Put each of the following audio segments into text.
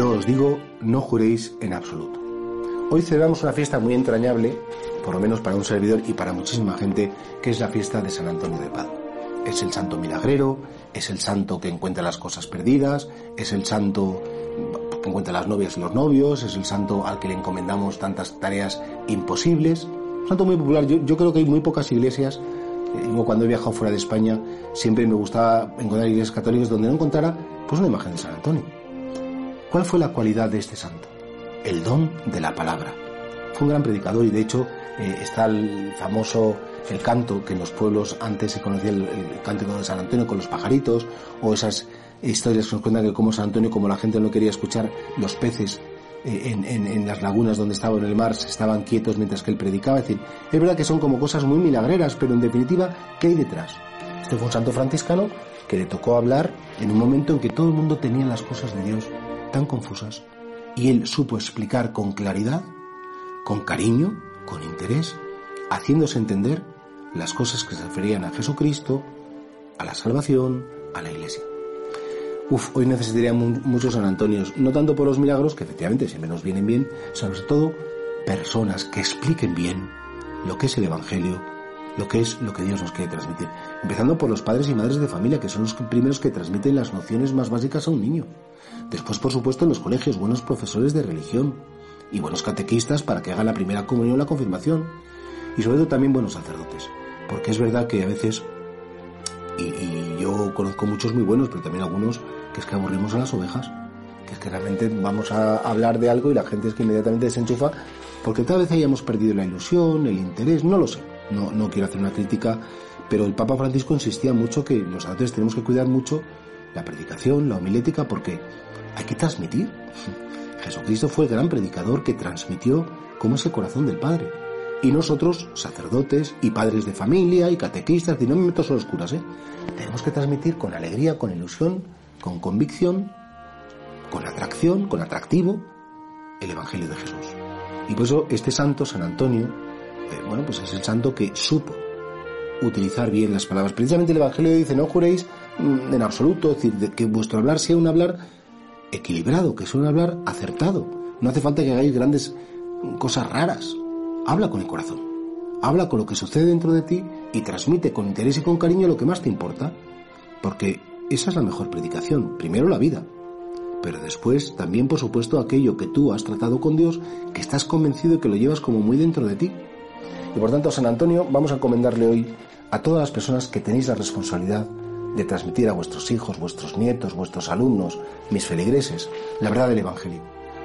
os digo, no juréis en absoluto. Hoy celebramos una fiesta muy entrañable, por lo menos para un servidor y para muchísima gente, que es la fiesta de San Antonio de Padua. Es el santo milagrero, es el santo que encuentra las cosas perdidas, es el santo que encuentra las novias y los novios, es el santo al que le encomendamos tantas tareas imposibles. Un santo muy popular. Yo, yo creo que hay muy pocas iglesias yo cuando he viajado fuera de España siempre me gustaba encontrar iglesias católicas donde no encontrara pues una imagen de San Antonio. ¿Cuál fue la cualidad de este santo? El don de la palabra. Fue un gran predicador y de hecho eh, está el famoso el canto que en los pueblos antes se conocía el, el cántico de San Antonio con los pajaritos o esas historias que nos cuentan que como San Antonio como la gente no quería escuchar los peces eh, en, las lagunas donde estaba en el mar se estaban quietos mientras que él predicaba. Es decir, es verdad que son como cosas muy milagreras, pero en definitiva, ¿qué hay detrás? Este fue un santo franciscano que le tocó hablar en un momento en que todo el mundo tenía las cosas de Dios tan confusas y él supo explicar con claridad, con cariño, con interés, haciéndose entender las cosas que se referían a Jesucristo, a la salvación, a la iglesia. Uf, hoy necesitaría muchos San Antonios, no tanto por los milagros, que efectivamente siempre nos vienen bien, sobre todo personas que expliquen bien lo que es el Evangelio, lo que es lo que Dios nos quiere transmitir. Empezando por los padres y madres de familia, que son los primeros que transmiten las nociones más básicas a un niño. Después, por supuesto, en los colegios, buenos profesores de religión y buenos catequistas para que hagan la primera comunión la confirmación. Y sobre todo también buenos sacerdotes. Porque es verdad que a veces, y, y yo conozco muchos muy buenos, pero también algunos que es que aburrimos a las ovejas, que es que realmente vamos a hablar de algo y la gente es que inmediatamente desenchufa, porque tal vez hayamos perdido la ilusión, el interés, no lo sé, no, no quiero hacer una crítica, pero el Papa Francisco insistía mucho que los sacerdotes tenemos que cuidar mucho la predicación, la homilética, porque hay que transmitir. Jesucristo fue el gran predicador que transmitió cómo es el corazón del Padre. Y nosotros, sacerdotes y padres de familia y catequistas, y no me meto solo los curas, ¿eh? tenemos que transmitir con alegría, con ilusión, con convicción, con atracción, con atractivo, el Evangelio de Jesús. Y por eso este santo, San Antonio, bueno, pues es el santo que supo utilizar bien las palabras. Precisamente el Evangelio dice, no juréis mm, en absoluto, es decir, que vuestro hablar sea un hablar equilibrado, que sea un hablar acertado. No hace falta que hagáis grandes cosas raras. Habla con el corazón. Habla con lo que sucede dentro de ti y transmite con interés y con cariño lo que más te importa. Porque esa es la mejor predicación. Primero la vida, pero después también, por supuesto, aquello que tú has tratado con Dios, que estás convencido y que lo llevas como muy dentro de ti. Y por tanto, San Antonio, vamos a encomendarle hoy a todas las personas que tenéis la responsabilidad de transmitir a vuestros hijos, vuestros nietos, vuestros alumnos, mis feligreses, la verdad del Evangelio,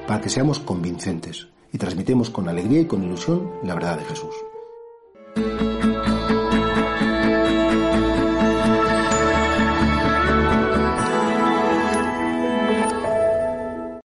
para que seamos convincentes y transmitemos con alegría y con ilusión la verdad de Jesús.